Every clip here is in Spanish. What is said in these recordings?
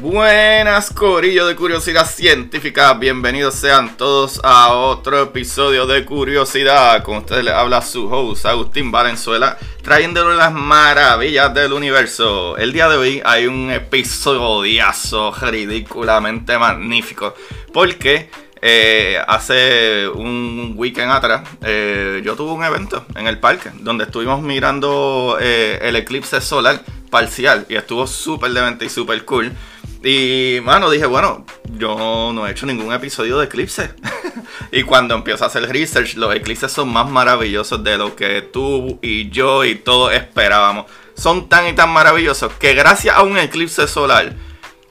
Buenas, Corillo de Curiosidad Científica. Bienvenidos sean todos a otro episodio de Curiosidad. Con ustedes les habla su host, Agustín Valenzuela, trayéndole las maravillas del universo. El día de hoy hay un episodiazo ridículamente magnífico. Porque eh, hace un weekend atrás eh, yo tuve un evento en el parque donde estuvimos mirando eh, el eclipse solar parcial y estuvo súper demente y súper cool. Y, mano, dije, bueno, yo no he hecho ningún episodio de eclipse. y cuando empiezo a hacer research, los eclipses son más maravillosos de lo que tú y yo y todos esperábamos. Son tan y tan maravillosos que gracias a un eclipse solar,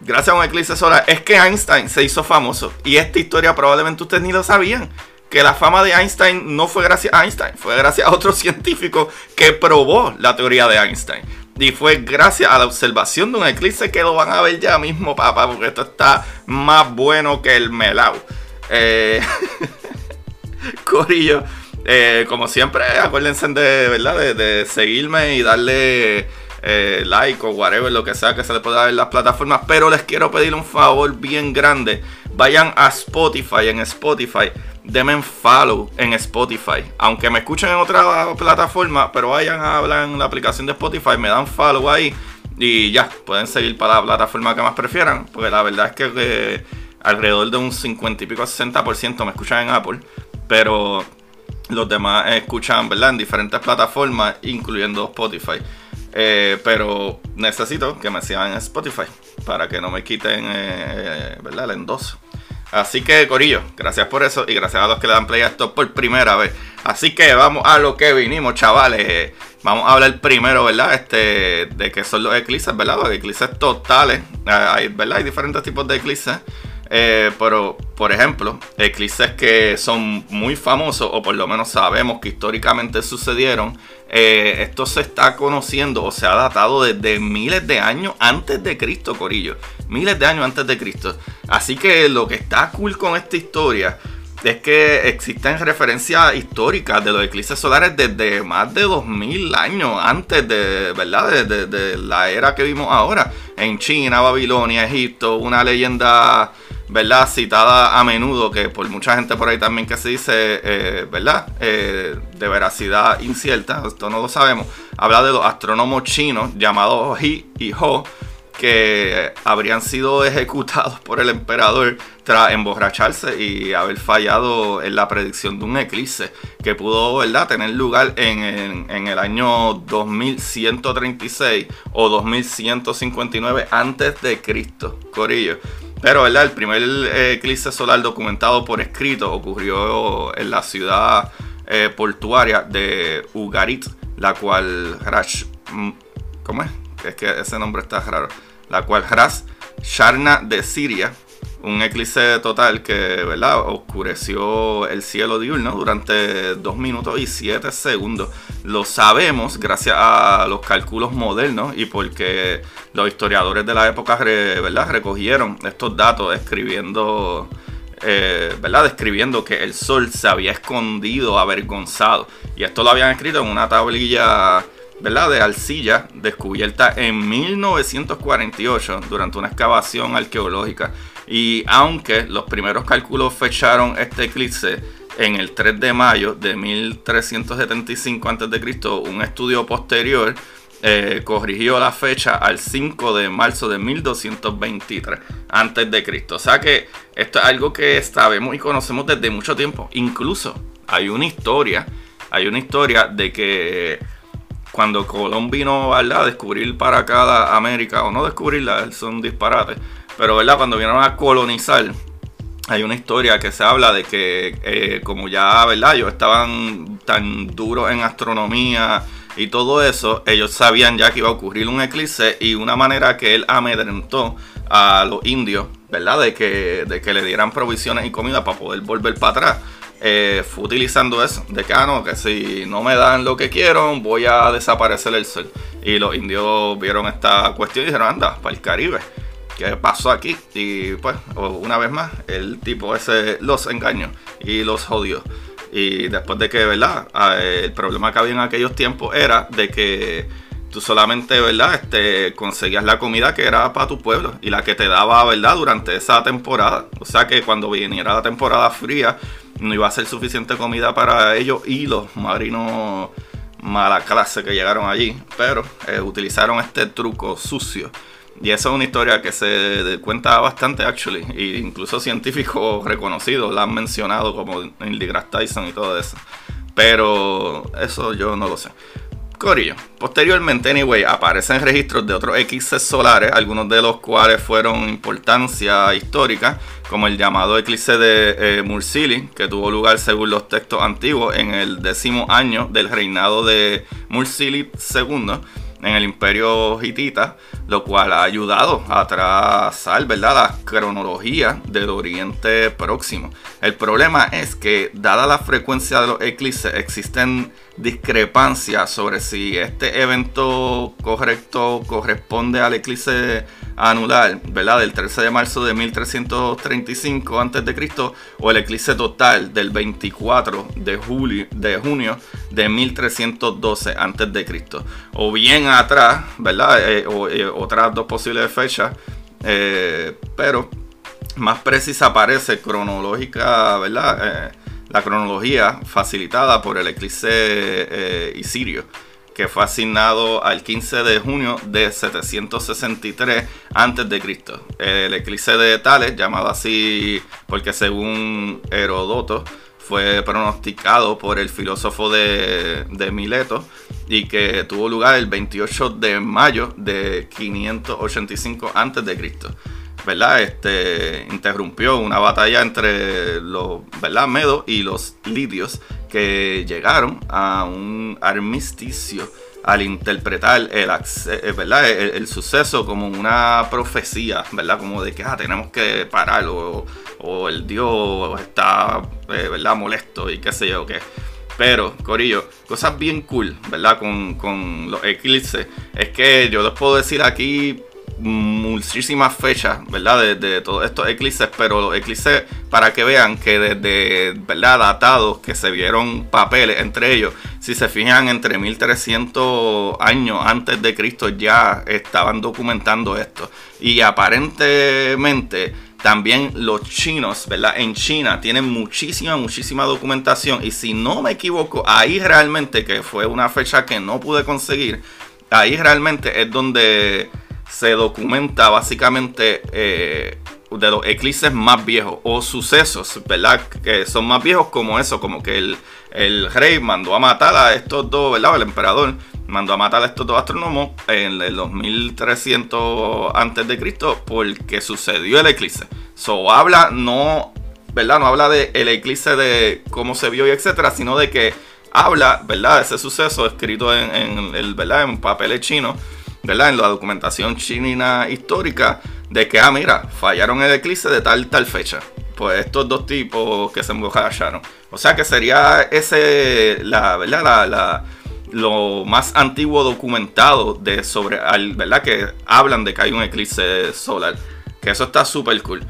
gracias a un eclipse solar, es que Einstein se hizo famoso. Y esta historia probablemente ustedes ni lo sabían. Que la fama de Einstein no fue gracias a Einstein, fue gracias a otro científico que probó la teoría de Einstein. Y fue gracias a la observación de un eclipse que lo van a ver ya mismo, papá, porque esto está más bueno que el melao. Eh, Corillo, eh, como siempre, acuérdense de, ¿verdad? de, seguirme y darle eh, like o whatever, lo que sea que se le pueda dar en las plataformas. Pero les quiero pedir un favor bien grande. Vayan a Spotify, en Spotify denme follow en Spotify. Aunque me escuchen en otra plataforma, pero vayan a hablar en la aplicación de Spotify, me dan follow ahí y ya, pueden seguir para la plataforma que más prefieran. Porque la verdad es que alrededor de un 50 y pico a 60% me escuchan en Apple, pero los demás escuchan. En diferentes plataformas, incluyendo Spotify. Eh, pero necesito que me sigan en Spotify para que no me quiten, eh, ¿verdad? El endoso. Así que, Corillo, gracias por eso y gracias a los que le dan play a esto por primera vez. Así que vamos a lo que vinimos, chavales. Vamos a hablar primero, ¿verdad? Este, de qué son los eclipses, ¿verdad? Los eclipses totales. Ah, hay, ¿verdad? Hay diferentes tipos de eclipses. Eh, pero, por ejemplo, eclipses que son muy famosos, o por lo menos sabemos que históricamente sucedieron, eh, esto se está conociendo o se ha datado desde miles de años antes de Cristo, Corillo. Miles de años antes de Cristo. Así que lo que está cool con esta historia es que existen referencias históricas de los eclipses solares desde más de 2000 años antes de, ¿verdad? de la era que vimos ahora. En China, Babilonia, Egipto, una leyenda ¿verdad? Citada a menudo, que por mucha gente por ahí también que se dice, eh, ¿verdad? Eh, de veracidad incierta, esto no lo sabemos. Habla de los astrónomos chinos llamados He y Ho, que habrían sido ejecutados por el emperador tras emborracharse y haber fallado en la predicción de un eclipse que pudo ¿verdad? tener lugar en, en el año 2136 o 2159 antes de Cristo. Corillo. Pero, ¿verdad? El primer eh, eclipse solar documentado por escrito ocurrió en la ciudad eh, portuaria de Ugarit, la cual Hrash, mm, ¿cómo es? Es que ese nombre está raro. La cual Hras Sharna de Siria un eclipse total que, ¿verdad? Oscureció el cielo diurno durante 2 minutos y 7 segundos. Lo sabemos gracias a los cálculos modernos y porque los historiadores de la época, ¿verdad? Recogieron estos datos escribiendo... Eh, ¿verdad? Describiendo que el sol se había escondido avergonzado. Y esto lo habían escrito en una tablilla ¿verdad? de arcilla descubierta en 1948 durante una excavación arqueológica. Y aunque los primeros cálculos fecharon este eclipse en el 3 de mayo de 1375 a.C., un estudio posterior eh, corrigió la fecha al 5 de marzo de 1223 a.C. O sea que esto es algo que sabemos y conocemos desde mucho tiempo. Incluso hay una historia, hay una historia de que cuando Colón vino a descubrir para cada América, o no descubrirla, son disparates, pero ¿verdad? cuando vinieron a colonizar, hay una historia que se habla de que eh, como ya, ¿verdad? Ellos estaban tan duros en astronomía y todo eso, ellos sabían ya que iba a ocurrir un eclipse y una manera que él amedrentó a los indios, ¿verdad? De que, de que le dieran provisiones y comida para poder volver para atrás eh, fue utilizando eso, de que, ah, que si no me dan lo que quiero, voy a desaparecer el sol. Y los indios vieron esta cuestión y dijeron, anda, para el Caribe. ¿Qué pasó aquí? Y pues, una vez más, el tipo ese los engañó y los jodió. Y después de que, ¿verdad? Ah, el problema que había en aquellos tiempos era de que tú solamente, ¿verdad? Este, conseguías la comida que era para tu pueblo y la que te daba, ¿verdad? Durante esa temporada. O sea que cuando viniera la temporada fría, no iba a ser suficiente comida para ellos y los marinos mala clase que llegaron allí, pero eh, utilizaron este truco sucio. Y esa es una historia que se cuenta bastante, actually. E incluso científicos reconocidos la han mencionado, como Neil deGrasse Tyson y todo eso. Pero eso yo no lo sé. Corillo. Posteriormente, anyway, aparecen registros de otros eclipses solares, algunos de los cuales fueron importancia histórica, como el llamado eclipse de eh, Mursili, que tuvo lugar según los textos antiguos en el décimo año del reinado de Mursili II en el imperio hitita, lo cual ha ayudado a trazar ¿verdad? la cronología del Oriente Próximo. El problema es que, dada la frecuencia de los eclipses, existen discrepancias sobre si este evento correcto corresponde al eclipse anular, ¿verdad? Del 13 de marzo de 1335 a.C. o el eclipse total del 24 de, julio, de junio de 1312 a.C. O bien atrás, ¿verdad? Eh, o, eh, otras dos posibles fechas, eh, pero más precisa parece cronológica, ¿verdad? la cronología facilitada por el eclipse Isirio que fue asignado al 15 de junio de 763 a.C. El eclipse de Tales, llamado así porque según Herodoto fue pronosticado por el filósofo de, Mileto y que tuvo lugar el 28 de mayo de 585 a.C. ¿verdad? Este interrumpió una batalla entre los ¿verdad? medos y los lidios que llegaron a un armisticio al interpretar el, eh, ¿verdad? El, suceso como una profecía, ¿verdad? Como de que ah, tenemos que pararlo o, el Dios está eh, ¿verdad? molesto y qué sé yo qué. Pero, Corillo, cosas bien cool, ¿verdad? Con, con los eclipses. Es que yo les puedo decir aquí muchísimas fechas, ¿verdad? De, todos estos eclipses, pero los eclipses, para que vean que desde, ¿verdad? Datados, que se vieron papeles entre ellos, si se fijan, entre 1300 años antes de Cristo ya estaban documentando esto. Y aparentemente también los chinos, ¿verdad? En China tienen muchísima, muchísima documentación. Y si no me equivoco, ahí realmente, que fue una fecha que no pude conseguir, ahí realmente es donde se documenta básicamente eh, de los eclipses más viejos o sucesos, ¿verdad? Que son más viejos como eso, como que el, el rey mandó a matar a estos dos, ¿verdad? El emperador mandó a matar a estos dos astrónomos en el 2300 antes de Cristo porque sucedió el eclipse. So habla no, ¿verdad? No habla de el eclipse de cómo se vio y etcétera, sino de que habla, ¿verdad? Ese suceso escrito en, el, ¿verdad? En papeles chinos ¿verdad? En la documentación china histórica de que, ah, mira, fallaron el eclipse de tal tal fecha. Pues estos dos tipos que se embojallaron. O sea que sería ese, la verdad, la, lo más antiguo documentado de sobre, ¿verdad? Que hablan de que hay un eclipse solar. Que eso está súper cool.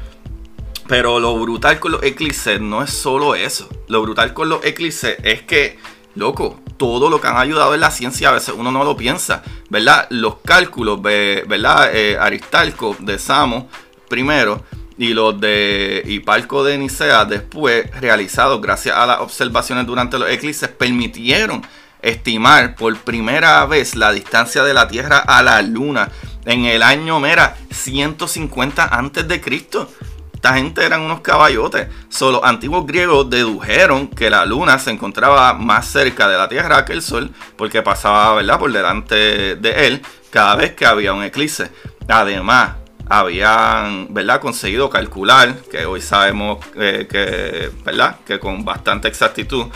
Pero lo brutal con los eclipses no es solo eso. Lo brutal con los eclipses es que, loco, todo lo que han ayudado en la ciencia a veces uno no lo piensa, ¿verdad? Los cálculos, ¿verdad? Eh, Aristarco de Samos primero y los de Hiparco de Nicea después realizados gracias a las observaciones durante los eclipses permitieron estimar por primera vez la distancia de la Tierra a la Luna en el año mera 150 antes de Cristo. Esta gente eran unos caballotes. Solo antiguos griegos dedujeron que la luna se encontraba más cerca de la Tierra que el Sol porque pasaba ¿verdad? por delante de él cada vez que había un eclipse. Además, habían ¿verdad? conseguido calcular, que hoy sabemos eh, que, ¿verdad? que con bastante exactitud,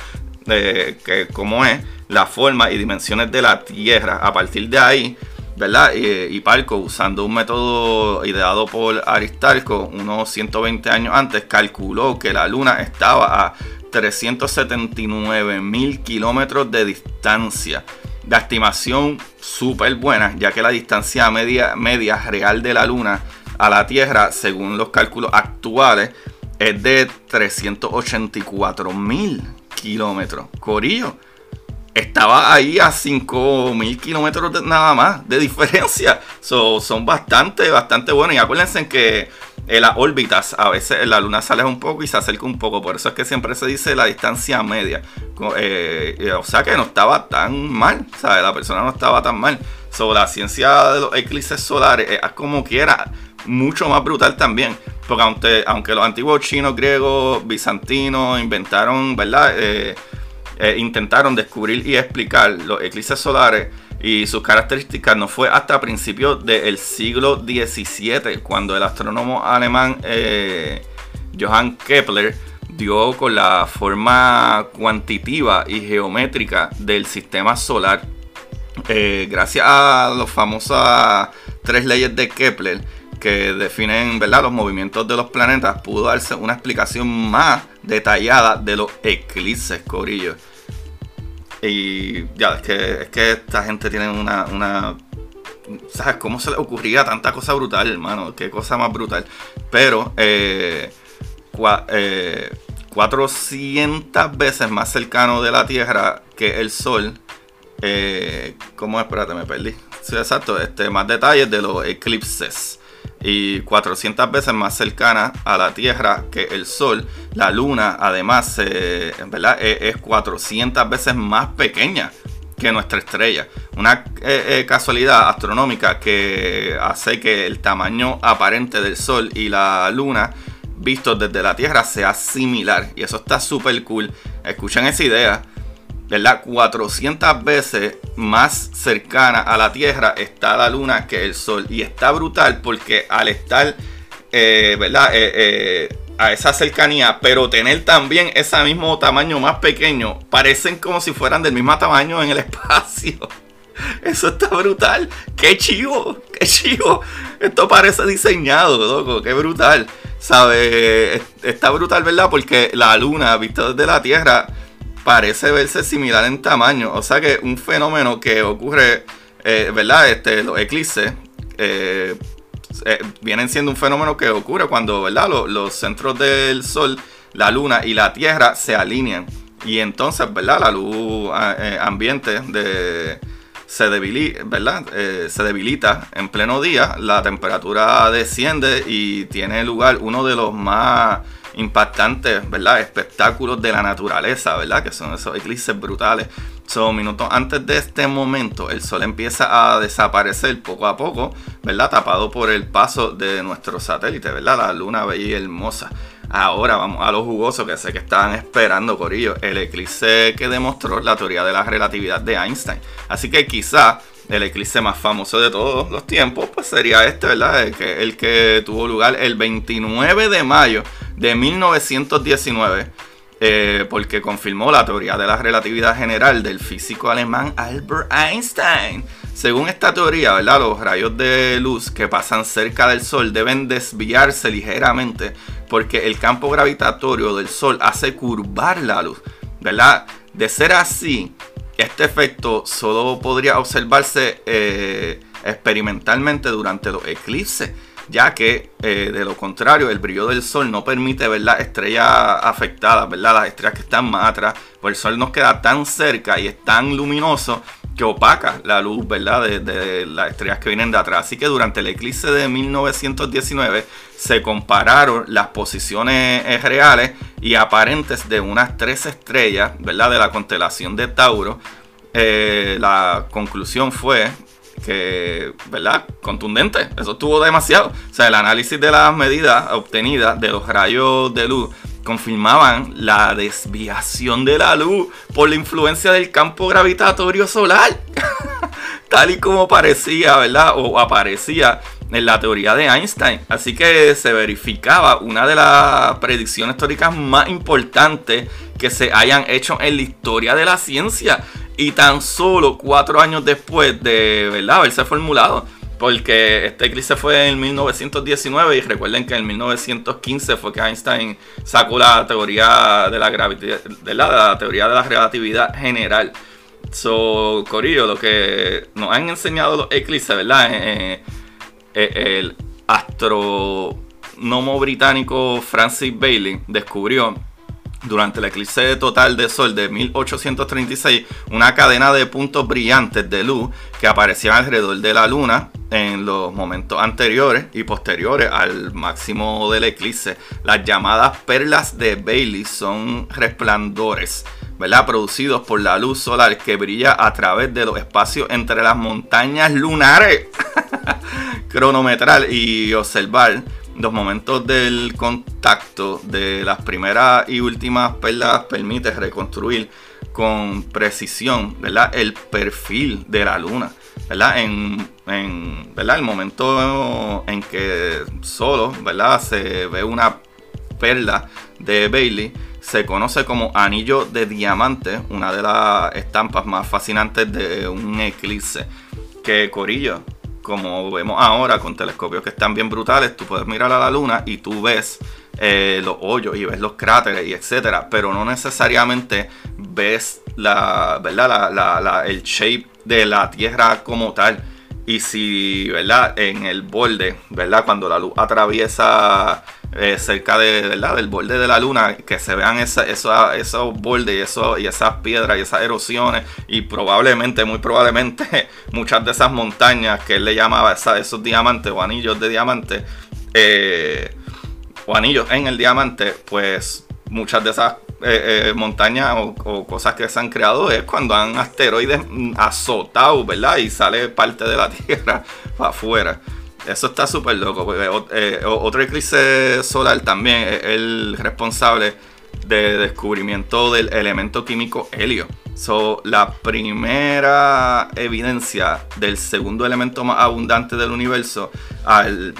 eh, que cómo es la forma y dimensiones de la Tierra. A partir de ahí, ¿verdad? Y, Parco, usando un método ideado por Aristarco unos 120 años antes, calculó que la Luna estaba a 379 mil kilómetros de distancia. La estimación súper buena, ya que la distancia media, media real de la Luna a la Tierra, según los cálculos actuales, es de 384 mil kilómetros. Corillo estaba ahí a 5000 kilómetros nada más de diferencia. son bastante, bastante buenos. Y acuérdense que en las órbitas a veces la luna sale un poco y se acerca un poco. Por eso es que siempre se dice la distancia media. Eh, o sea que no estaba tan mal. La persona no estaba tan mal. Sobre la ciencia de los eclipses solares es como quiera mucho más brutal también. Porque aunque, aunque los antiguos chinos, griegos, bizantinos inventaron, ¿verdad? Eh, eh, intentaron descubrir y explicar los eclipses solares y sus características no fue hasta principios del siglo XVII cuando el astrónomo alemán eh, Johann Kepler dio con la forma cuantitativa y geométrica del sistema solar. Eh, gracias a las famosas tres leyes de Kepler que definen ¿verdad? los movimientos de los planetas, pudo darse una explicación más detallada de los eclipses, Corillo. Y ya, es que, es que esta gente tiene una, una ¿Sabes cómo se le ocurría tanta cosa brutal, hermano? Qué cosa más brutal. Pero, eh, 400 eh, veces más cercano de la Tierra que el Sol. Eh, ¿Cómo es? Espérate, me perdí. Sí, exacto. Este, más detalles de los eclipses y 400 veces más cercana a la Tierra que el Sol. La Luna, además, ¿verdad? E, es 400 veces más pequeña que nuestra estrella. Una eh, eh, casualidad astronómica que hace que el tamaño aparente del Sol y la Luna vistos desde la Tierra sea similar. Y eso está súper cool. Escuchen esa idea. ¿Verdad? 400 veces más cercana a la Tierra está la Luna que el Sol. Y está brutal porque al estar, eh, ¿verdad? Eh, eh, a esa cercanía, pero tener también ese mismo tamaño más pequeño, parecen como si fueran del mismo tamaño en el espacio. Eso está brutal. Qué chivo, qué chivo. Esto parece diseñado, loco, qué brutal. ¿Sabe? Está brutal, ¿verdad? Porque la luna, vista desde la Tierra, parece verse similar en tamaño. O sea que un fenómeno que ocurre, eh, ¿verdad? Este, los eclipses eh, eh, vienen siendo un fenómeno que ocurre cuando, ¿verdad? Los, centros del Sol, la Luna y la Tierra se alinean. Y entonces, ¿verdad? La luz ambiente de, se, debilita, ¿verdad? se debilita en pleno día, la temperatura desciende y tiene lugar uno de los más impactantes, ¿verdad? Espectáculos de la naturaleza, ¿verdad? Que son esos eclipses brutales. Son minutos antes de este momento, el sol empieza a desaparecer poco a poco, ¿verdad? Tapado por el paso de nuestro satélite, ¿verdad? La luna bella y hermosa. Ahora vamos a lo jugoso que sé que estaban esperando, Corillo. El eclipse que demostró la teoría de la relatividad de Einstein. Así que quizá el eclipse más famoso de todos los tiempos, pues sería este, ¿verdad? El que, el que tuvo lugar el 29 de mayo de 1919, eh, porque confirmó la teoría de la relatividad general del físico alemán Albert Einstein. Según esta teoría, ¿verdad? Los rayos de luz que pasan cerca del Sol deben desviarse ligeramente porque el campo gravitatorio del Sol hace curvar la luz, ¿verdad? De ser así, este efecto solo podría observarse eh, experimentalmente durante los eclipses ya que eh, de lo contrario el brillo del sol no permite ver las estrellas afectadas, ¿verdad? las estrellas que están más atrás, pues el sol nos queda tan cerca y es tan luminoso que opaca la luz ¿verdad? De, las estrellas que vienen de atrás. Así que durante el eclipse de 1919 se compararon las posiciones eh, reales y aparentes de unas tres estrellas ¿verdad? de la constelación de Tauro. Eh, la conclusión fue que, ¿verdad? Contundente. Eso estuvo demasiado. O sea, el análisis de las medidas obtenidas de los rayos de luz confirmaban la desviación de la luz por la influencia del campo gravitatorio solar. Tal y como parecía, ¿verdad? O aparecía en la teoría de Einstein. Así que se verificaba una de las predicciones históricas más importantes que se hayan hecho en la historia de la ciencia. Y tan solo cuatro años después de ¿verdad? haberse formulado. Porque este eclipse fue en 1919 y recuerden que en 1915 fue que Einstein sacó la teoría de la gravedad, de la, teoría de la relatividad general. So, Corillo, lo que nos han enseñado los eclipses, ¿verdad? Eh, eh, el astrónomo británico Francis Bailey descubrió durante el eclipse total de sol de 1836 una cadena de puntos brillantes de luz que aparecían alrededor de la luna en los momentos anteriores y posteriores al máximo del eclipse. Las llamadas perlas de Bailey son resplandores, ¿verdad? Producidos por la luz solar que brilla a través de los espacios entre las montañas lunares. Cronometrar y observar los momentos del contacto de las primeras y últimas perlas permite reconstruir con precisión ¿verdad? el perfil de la luna. ¿verdad? En, ¿verdad? el momento en que solo ¿verdad? se ve una perla de Bailey, se conoce como anillo de diamante, una de las estampas más fascinantes de un eclipse. Que Corillo, como vemos ahora con telescopios que están bien brutales, tú puedes mirar a la luna y tú ves eh, los hoyos y ves los cráteres y etcétera, pero no necesariamente ves la, ¿verdad? el shape de la Tierra como tal. Y si, ¿verdad? En el borde, ¿verdad? Cuando la luz atraviesa eh, cerca de, ¿verdad? del borde de la luna, que se vean esa, esos bordes y, eso, y esas piedras y esas erosiones y probablemente, muy probablemente, muchas de esas montañas que él le llamaba esos diamantes o anillos de diamante, eh, o anillos en el diamante, pues muchas de esas eh, montañas o, cosas que se han creado es cuando han asteroides azotado, ¿verdad? Y sale parte de la Tierra para afuera. Eso está súper loco. Porque, eh, otro eclipse solar también es el responsable de descubrimiento del elemento químico helio. So, la primera evidencia del segundo elemento más abundante del universo,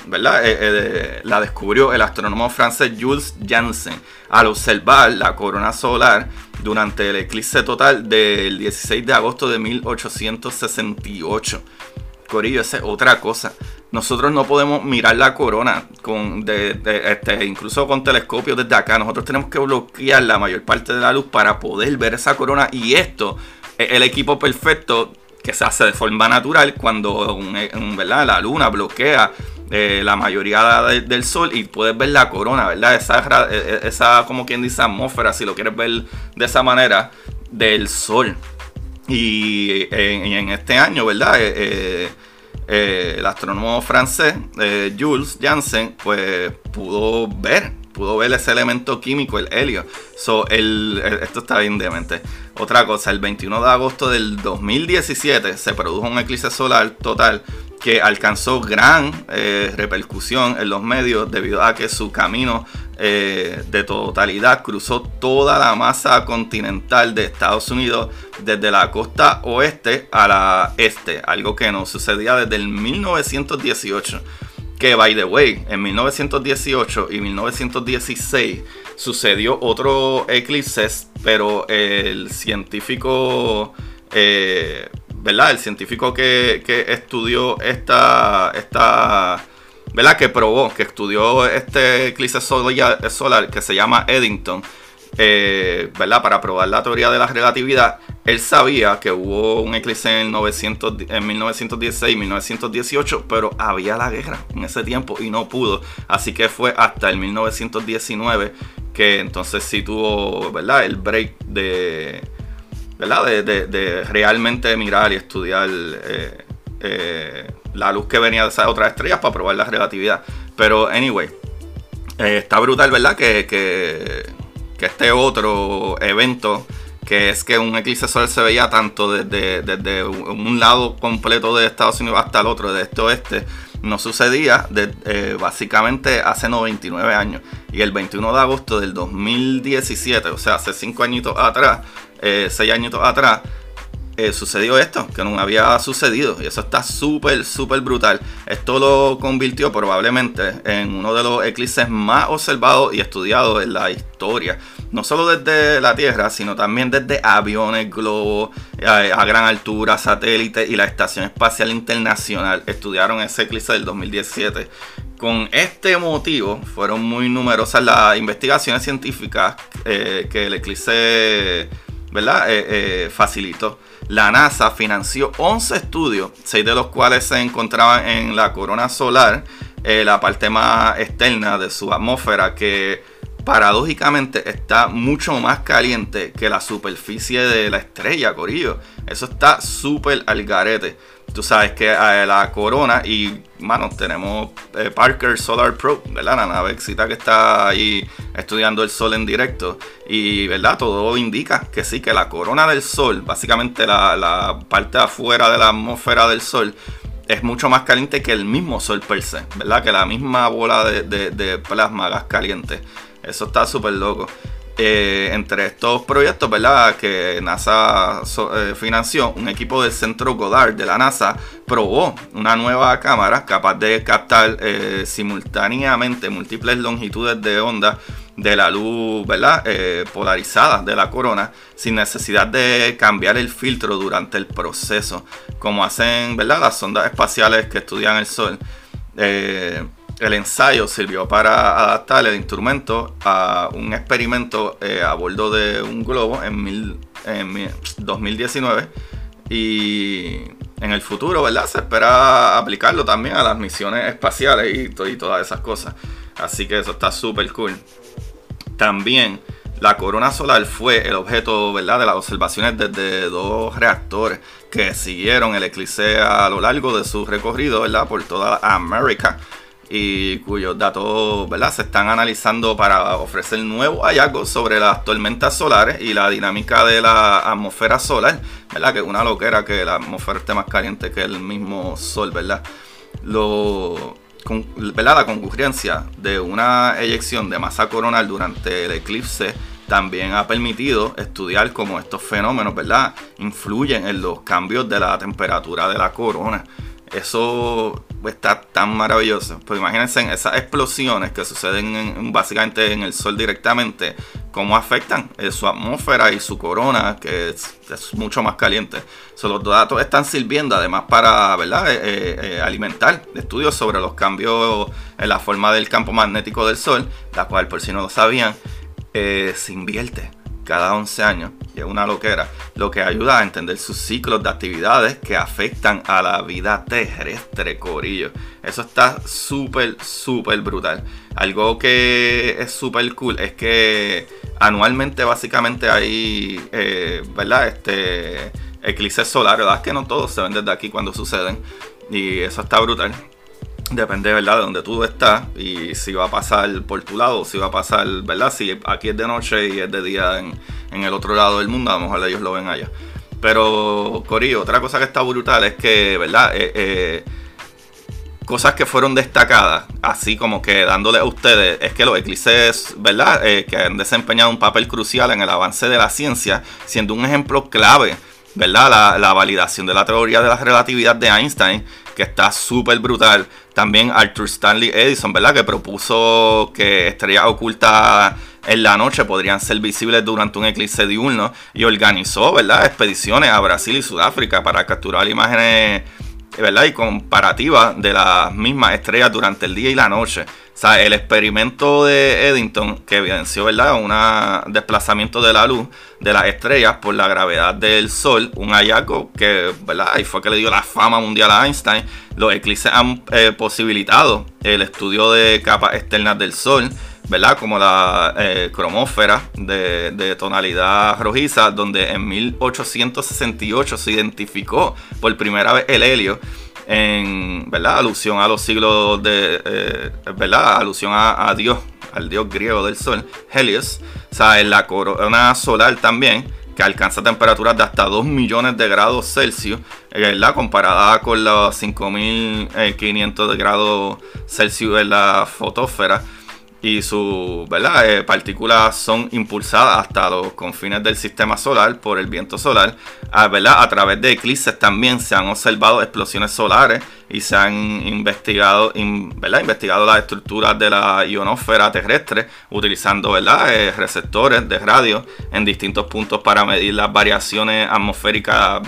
¿verdad? Eh, eh, la descubrió el astrónomo francés Jules Janssen al observar la corona solar durante el eclipse total del 16 de agosto de 1868. Corillo, esa es otra cosa nosotros no podemos mirar la corona con este, incluso con telescopios desde acá. Nosotros tenemos que bloquear la mayor parte de la luz para poder ver esa corona. Y esto es el equipo perfecto que se hace de forma natural cuando la luna bloquea eh, la mayoría del sol y puedes ver la corona, ¿verdad? Esa, e, e, esa, como quien dice, atmósfera, si lo quieres ver de esa manera, del sol. Y en, este año, ¿verdad? Eh, eh, eh, el astrónomo francés eh, Jules Janssen pues pudo ver pudo ver ese elemento químico, el helio. So, esto está bien demente. Otra cosa, el 21 de agosto del 2017 se produjo un eclipse solar total que alcanzó gran eh, repercusión en los medios debido a que su camino eh, de totalidad cruzó toda la masa continental de Estados Unidos desde la costa oeste a la este, algo que no sucedía desde el 1918. Que, by the way, en 1918 y 1916 sucedió otro eclipse, pero el científico eh, ¿verdad? El científico que, estudió esta, esta, ¿verdad? Que probó, que estudió este eclipse solar que se llama Eddington, eh, ¿verdad? Para probar la teoría de la relatividad, él sabía que hubo un eclipse en, 900, en 1916, 1918, pero había la guerra en ese tiempo y no pudo. Así que fue hasta el 1919 que entonces sí tuvo, ¿verdad? El break de, ¿verdad? De, realmente mirar y estudiar eh, eh, la luz que venía de esas otras estrellas para probar la relatividad. Pero, anyway, está brutal, ¿verdad? que, que este otro evento, que es que un eclipse solar se veía tanto desde, un lado completo de Estados Unidos hasta el otro, de este oeste, no sucedía de, eh, básicamente hace 99 años. Y el 21 de agosto del 2017, o sea, hace 5 añitos atrás, 6 eh, añitos atrás, eh, sucedió esto, que no había sucedido. Y eso está súper, súper brutal. Esto lo convirtió probablemente en uno de los eclipses más observados y estudiados en la historia. No solo desde la Tierra, sino también desde aviones, globos, eh, a, gran altura, satélites y la Estación Espacial Internacional. Estudiaron ese eclipse del 2017. Con este motivo fueron muy numerosas las investigaciones científicas eh, que el eclipse ¿verdad? facilitó la NASA financió 11 estudios, 6 de los cuales se encontraban en la corona solar, eh, la parte más externa de su atmósfera, que paradójicamente está mucho más caliente que la superficie de la estrella, Corillo. Eso está súper al garete. Tú sabes que eh, la corona y, mano, tenemos eh, Parker Solar Pro, ¿verdad? La navecita que está ahí estudiando el sol en directo. Y, ¿verdad? Todo indica que sí, que la corona del sol, básicamente la, parte afuera de la atmósfera del sol, es mucho más caliente que el mismo sol per se, ¿verdad? Que la misma bola de, de plasma gas caliente. Eso está súper loco. Eh, entre estos proyectos, ¿verdad? Que NASA eh, financió, un equipo del Centro Goddard de la NASA probó una nueva cámara capaz de captar eh, simultáneamente múltiples longitudes de onda de la luz, ¿verdad? polarizada de la corona sin necesidad de cambiar el filtro durante el proceso, como hacen, ¿verdad? Las sondas espaciales que estudian el Sol. El ensayo sirvió para adaptar el instrumento a un experimento eh, a bordo de un globo en, 2019 y en el futuro, ¿verdad? Se espera aplicarlo también a las misiones espaciales y, y todas esas cosas. Así que eso está súper cool. También la corona solar fue el objeto, ¿verdad? De las observaciones desde dos reactores que siguieron el eclipse a lo largo de su recorrido, ¿verdad? Por toda América y cuyos datos se están analizando para ofrecer nuevos hallazgos sobre las tormentas solares y la dinámica de la atmósfera solar, ¿verdad? que es una loquera que la atmósfera esté más caliente que el mismo sol, ¿verdad? ¿verdad? La concurrencia de una eyección de masa coronal durante el eclipse también ha permitido estudiar cómo estos fenómenos ¿verdad? influyen en los cambios de la temperatura de la corona. Eso está tan maravilloso. Pues imagínense esas explosiones que suceden básicamente en el Sol directamente, cómo afectan eh, su atmósfera y su corona, que es, mucho más caliente. los datos están sirviendo además para ¿verdad? Eh, eh, alimentar estudios sobre los cambios en la forma del campo magnético del Sol, la cual por si no lo sabían, se invierte cada 11 años, y es una loquera, lo que ayuda a entender sus ciclos de actividades que afectan a la vida terrestre, corillo. Eso está súper, súper brutal. Algo que es súper cool es que anualmente básicamente hay, eh, ¿verdad? Este, eclipses solares, ¿verdad? Que no todos se ven desde aquí cuando suceden. Y eso está brutal. Depende, ¿verdad? De donde tú estás y si va a pasar por tu lado, si va a pasar, ¿verdad? Si aquí es de noche y es de día en, el otro lado del mundo, a lo mejor ellos lo ven allá. Pero, Corillo, otra cosa que está brutal es que, ¿verdad? Eh, eh, cosas que fueron destacadas, así como que dándole a ustedes, es que los eclipses, ¿verdad? Eh, que han desempeñado un papel crucial en el avance de la ciencia, siendo un ejemplo clave, ¿verdad? La, la validación de la teoría de la relatividad de Einstein, que está súper brutal también Arthur Stanley Edison, ¿verdad? Que propuso que estrellas ocultas en la noche podrían ser visibles durante un eclipse diurno y organizó, ¿verdad?, expediciones a Brasil y Sudáfrica para capturar imágenes, ¿verdad?, y comparativas de las mismas estrellas durante el día y la noche. Sea, el experimento de Eddington que evidenció, ¿verdad? Un desplazamiento de la luz de las estrellas por la gravedad del Sol, un hallazgo que, ¿verdad? Ahí fue que le dio la fama mundial a Einstein. Los eclipses han eh, posibilitado el estudio de capas externas del Sol, ¿verdad? Como la eh, cromósfera de, de, tonalidad rojiza, donde en 1868 se identificó por primera vez el helio en ¿verdad? alusión a los siglos de, eh, ¿verdad? alusión a, Dios, al dios griego del sol, Helios, o sea, en la corona solar también, que alcanza temperaturas de hasta 2 millones de grados Celsius, eh, ¿verdad? comparada con los 5500 grados Celsius en la fotósfera y sus eh, partículas son impulsadas hasta los confines del sistema solar por el viento solar. Ah, a través de eclipses también se han observado explosiones solares y se han investigado, investigado las estructuras de la ionosfera terrestre utilizando eh, receptores de radio en distintos puntos para medir las variaciones atmosféricas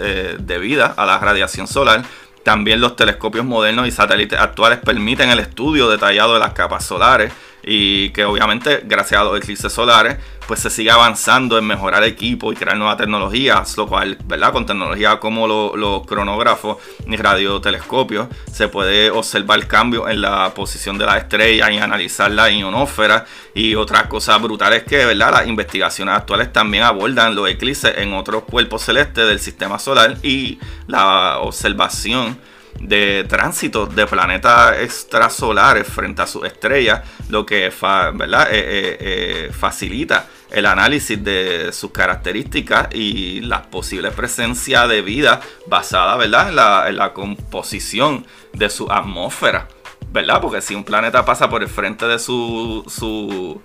eh, debidas a la radiación solar también los telescopios modernos y satélites actuales permiten el estudio detallado de las capas solares y que obviamente gracias a los eclipses solares pues se sigue avanzando en mejorar equipo y crear nuevas tecnologías, lo cual, ¿verdad? Con tecnología como los cronógrafos y radiotelescopios se puede observar cambios en la posición de las estrellas y analizar la ionósfera y otras cosas brutales que, ¿verdad? Las investigaciones actuales también abordan los eclipses en otros cuerpos celestes del sistema solar y la observación de tránsito de planetas extrasolares frente a sus estrellas, lo que ¿verdad? Eh, eh, eh, facilita el análisis de sus características y la posible presencia de vida basada ¿verdad? En, la, en la composición de su atmósfera. ¿verdad? Porque si un planeta pasa por el frente de su, su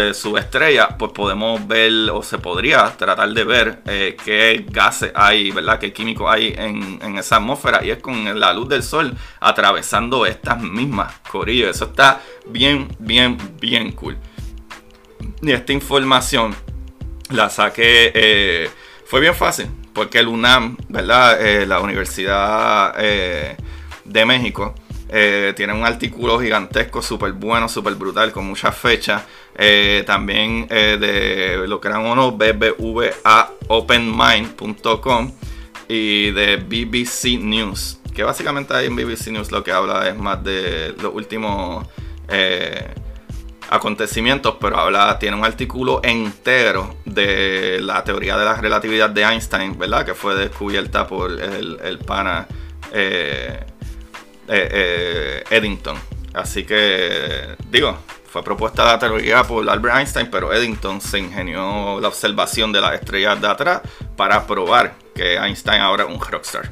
de su estrella, pues podemos ver o se podría tratar de ver eh, qué gases hay, ¿verdad? Qué químicos hay en, esa atmósfera y es con la luz del sol atravesando estas mismas corillas. Eso está bien, bien, bien cool. Y esta información la saqué, eh, fue bien fácil, porque el UNAM, ¿verdad? Eh, la Universidad de México, tiene un artículo gigantesco, súper bueno, súper brutal, con muchas fechas. Eh, también eh, de lo que eran unos bbvaopenmind.com y de BBC News. Que básicamente ahí en BBC News lo que habla es más de los últimos acontecimientos, pero habla, tiene un artículo entero de la teoría de la relatividad de Einstein, ¿verdad? Que fue descubierta por el, el pana eh, eh, Eddington. Así que, digo, fue propuesta la teoría por Albert Einstein, pero Eddington se ingenió la observación de las estrellas de atrás para probar que Einstein ahora es un rockstar.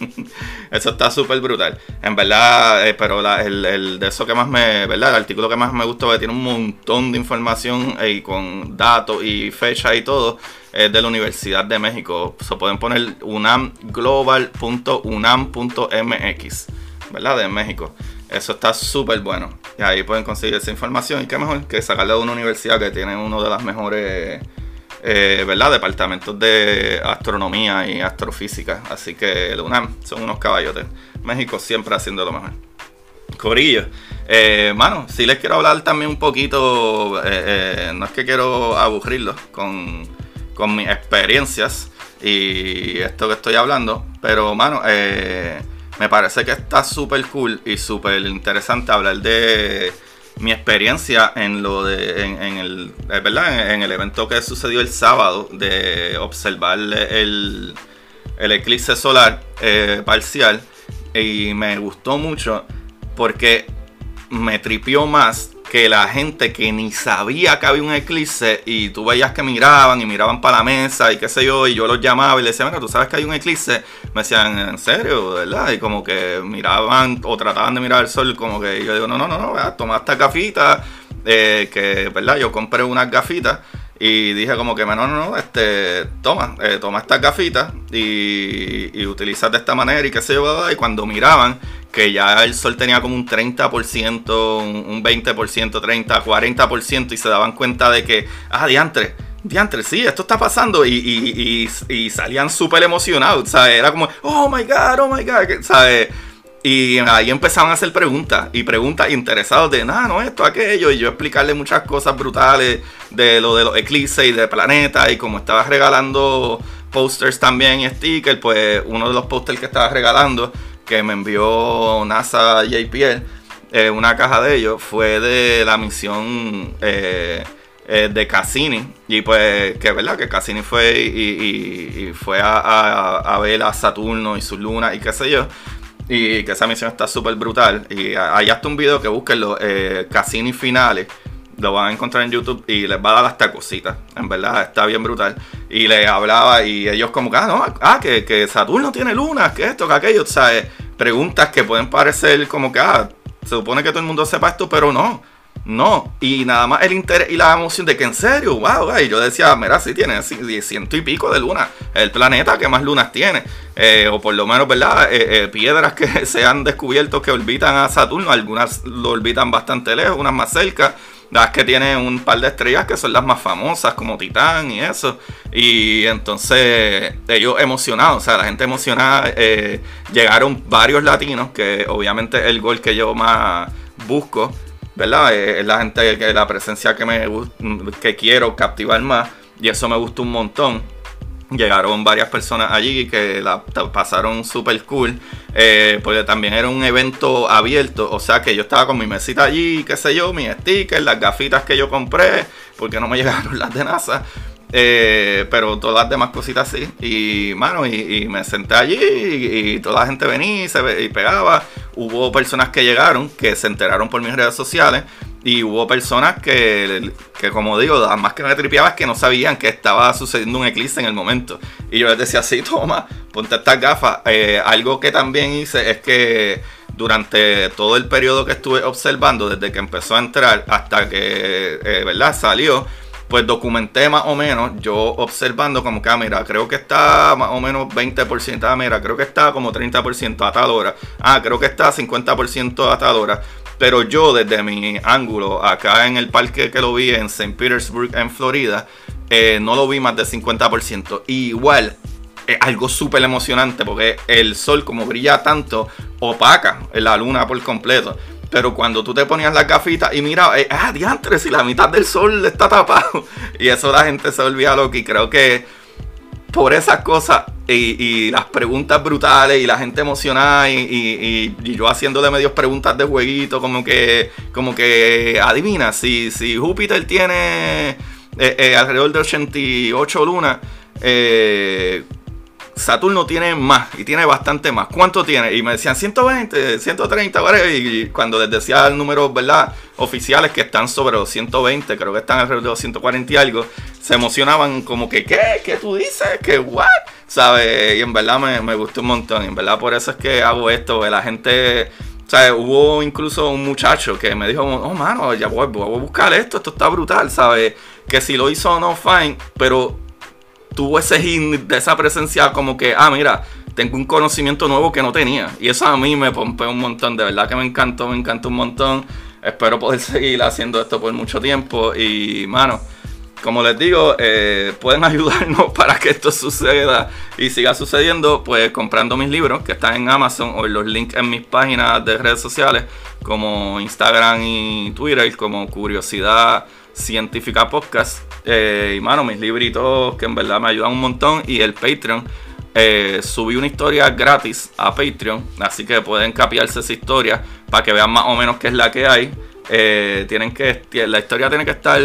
eso está súper brutal. En verdad, eh, pero el, de eso que más me, ¿verdad? El artículo que más me gustó, que tiene un montón de información y con datos y fecha y todo, es de la Universidad de México. Se pueden poner unamglobal.unam.mx. ¿verdad? De México. Eso está súper bueno. Y ahí pueden conseguir esa información. Y qué mejor que sacarla de una universidad que tiene uno de los mejores, eh, ¿verdad? Departamentos de astronomía y astrofísica. Así que el UNAM son unos caballotes. México siempre haciendo lo mejor. Corillo. Eh, mano, si les quiero hablar también un poquito, eh, no es que quiero aburrirlos con, con mis experiencias y esto que estoy hablando, pero mano, eh, me parece que está súper cool y súper interesante hablar de mi experiencia en lo de en, el eh, ¿verdad? En, el evento que sucedió el sábado de observar el, el eclipse solar eh, parcial y me gustó mucho porque me tripió más que la gente que ni sabía que había un eclipse y tú veías que miraban y miraban para la mesa y qué sé yo, y yo los llamaba y les decía, bueno, tú sabes que hay un eclipse, me decían, ¿en serio? ¿Verdad? Y como que miraban o trataban de mirar el sol, como que yo digo, no, no, no, no, toma esta gafita, eh, que, ¿verdad? Yo compré unas gafitas Y dije como que, no, no, no, este, toma, eh, toma estas gafitas y, y utilizas de esta manera y qué sé yo, y cuando miraban que ya el sol tenía como un 30%, un 20%, 30, 40% y se daban cuenta de que, ah, diantre, diantre, sí, esto está pasando y, y, salían súper emocionados, ¿sabes? Era como, oh my god, oh my god, ¿sabes? Y ahí empezaban a hacer preguntas y preguntas interesados de nada, no, esto, aquello. Y yo explicarle muchas cosas brutales de lo de los eclipses y de planetas. Y como estaba regalando posters también y stickers, pues uno de los posters que estaba regalando, que me envió NASA JPL, eh, una caja de ellos, fue de la misión eh, eh, de Cassini. Y pues, que verdad, que Cassini fue y, fue a, a ver a Saturno y su luna y qué sé yo. Y que esa misión está súper brutal. Y hay hasta un video que busquen los eh, Cassini finales. Lo van a encontrar en YouTube y les va a dar hasta cositas. En verdad, está bien brutal. Y le hablaba y ellos como que, ah, no, ah, que, que Saturno tiene lunas, que esto, que aquello. O sea, preguntas que pueden parecer como que, ah, se supone que todo el mundo sepa esto, pero no. No, y nada más el interés y la emoción de que en serio, wow, y yo decía, mira, sí tiene ciento y pico de lunas, el planeta que más lunas tiene, eh, o por lo menos, ¿verdad? Eh, eh, piedras que se han descubierto que orbitan a Saturno, algunas lo orbitan bastante lejos, unas más cerca, las que tienen un par de estrellas que son las más famosas, como Titán y eso, y entonces ellos emocionados, o sea, la gente emocionada, llegaron varios latinos, que obviamente el gol que yo más busco, ¿verdad? Es la gente, la presencia que, me, que quiero captivar más y eso me gustó un montón. Llegaron varias personas allí que la pasaron súper cool, eh, porque también era un evento abierto, o sea que yo estaba con mi mesita allí, qué sé yo, mis stickers, las gafitas que yo compré, porque no me llegaron las de NASA, eh, pero todas las demás cositas sí. Y, mano, y, me senté allí y, toda la gente venía y, pegaba. Hubo personas que llegaron que se enteraron por mis redes sociales. Y hubo personas que, que, como digo, más que me tripeaba es que no sabían que estaba sucediendo un eclipse en el momento. Y yo les decía, sí, toma, ponte estas gafas. Eh, algo que también hice es que durante todo el periodo que estuve observando, desde que empezó a entrar hasta que, eh, ¿verdad? Salió, pues documenté más o menos, yo observando como que, ah, creo que está más o menos 20%, ah, mira, creo que está como 30% a tal ah, creo que está 50% a tal. Pero yo desde mi ángulo, acá en el parque que lo vi en St. Petersburg, en Florida, eh, no lo vi más de 50%. igual, es algo súper emocionante porque el sol como brilla tanto, opaca la luna por completo. Pero cuando tú te ponías las gafitas y mirabas, eh, ah, diantre, si la mitad del sol está tapado. Y eso la gente se olvida loco. Y creo que por esas cosas y, las preguntas brutales y la gente emocionada y, yo haciéndole medios preguntas de jueguito, como que, como que adivina, si, si Júpiter tiene eh, eh, alrededor de 88 lunas, eh, Saturno tiene más y tiene bastante más. ¿Cuánto tiene? Y me decían 120, 130, ¿vale? Y cuando les decía el número, ¿verdad? Oficiales que están sobre los 120, creo que están alrededor de los 140 y algo, se emocionaban como que, ¿qué? ¿Qué tú dices? ¿Qué what? ¿Sabes? Y en verdad me, gustó un montón. Y en verdad por eso es que hago esto. La gente, ¿sabes? Hubo incluso un muchacho que me dijo, oh, mano, ya voy, voy a buscar esto, esto está brutal, ¿sabes? Que si lo hizo o no, fine, pero tuvo ese hint de esa presencia como que, ah, mira, tengo un conocimiento nuevo que no tenía. Y eso a mí me pompeó un montón, de verdad que me encantó, me encantó un montón. Espero poder seguir haciendo esto por mucho tiempo. Y, mano, como les digo, eh, pueden ayudarnos para que esto suceda y siga sucediendo, pues comprando mis libros que están en Amazon o en los links en mis páginas de redes sociales como Instagram y Twitter, como Curiosidad Científica Podcast. Eh, y mano, mis libritos que en verdad me ayudan un montón. Y el Patreon. Eh, subí una historia gratis a Patreon. Así que pueden capiarse esa historia para que vean más o menos qué es la que hay. Eh, tienen que la historia tiene que estar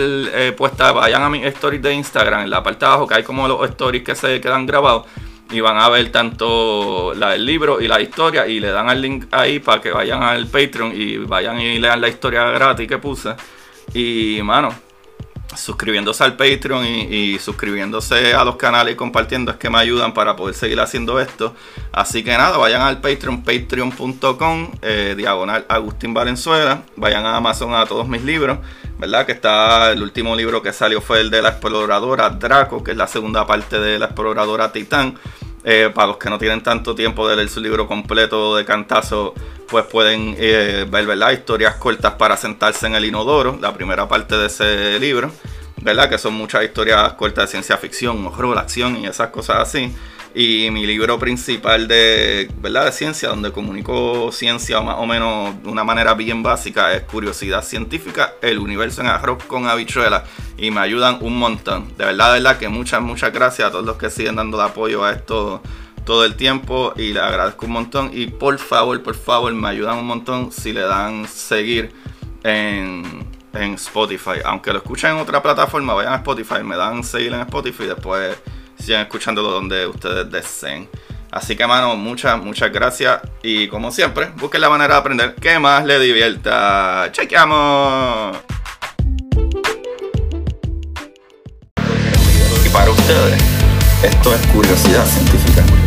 puesta vayan a mis stories de Instagram en la parte de abajo que hay como los stories que se quedan grabados y van a ver tanto la del libro y la historia y le dan el link ahí para que vayan al Patreon y vayan y lean la historia gratis que puse y mano suscribiéndose al Patreon y, suscribiéndose a los canales y compartiendo es que me ayudan para poder seguir haciendo esto. Así que nada, vayan al Patreon, patreon.com, eh, diagonal Agustín Valenzuela. Vayan a Amazon a todos mis libros, ¿verdad? Que está, el último libro que salió fue el de la exploradora Draco, que es la segunda parte de la exploradora Titán. Eh, para los que no tienen tanto tiempo de leer su libro completo de cantazo, pues pueden eh, ver ¿verdad? historias cortas para sentarse en el inodoro, la primera parte de ese libro, ¿verdad? que son muchas historias cortas de ciencia ficción, horror, acción y esas cosas así. Y mi libro principal de, ¿verdad? de ciencia, donde comunico ciencia más o menos de una manera bien básica, es Curiosidad Científica, el universo en arroz con habichuelas. Y me ayudan un montón. De verdad, de verdad que muchas, muchas gracias a todos los que siguen dando apoyo a esto todo el tiempo y le agradezco un montón. Y por favor, por favor, me ayudan un montón si le dan seguir en, en Spotify. Aunque lo escuchen en otra plataforma, vayan a Spotify, me dan seguir en Spotify y después sigan escuchándolo donde ustedes deseen. Así que, mano, muchas, muchas gracias. Y como siempre, busquen la manera de aprender que más le divierta. ¡Chequeamos! Y para ustedes, esto es curiosidad científica.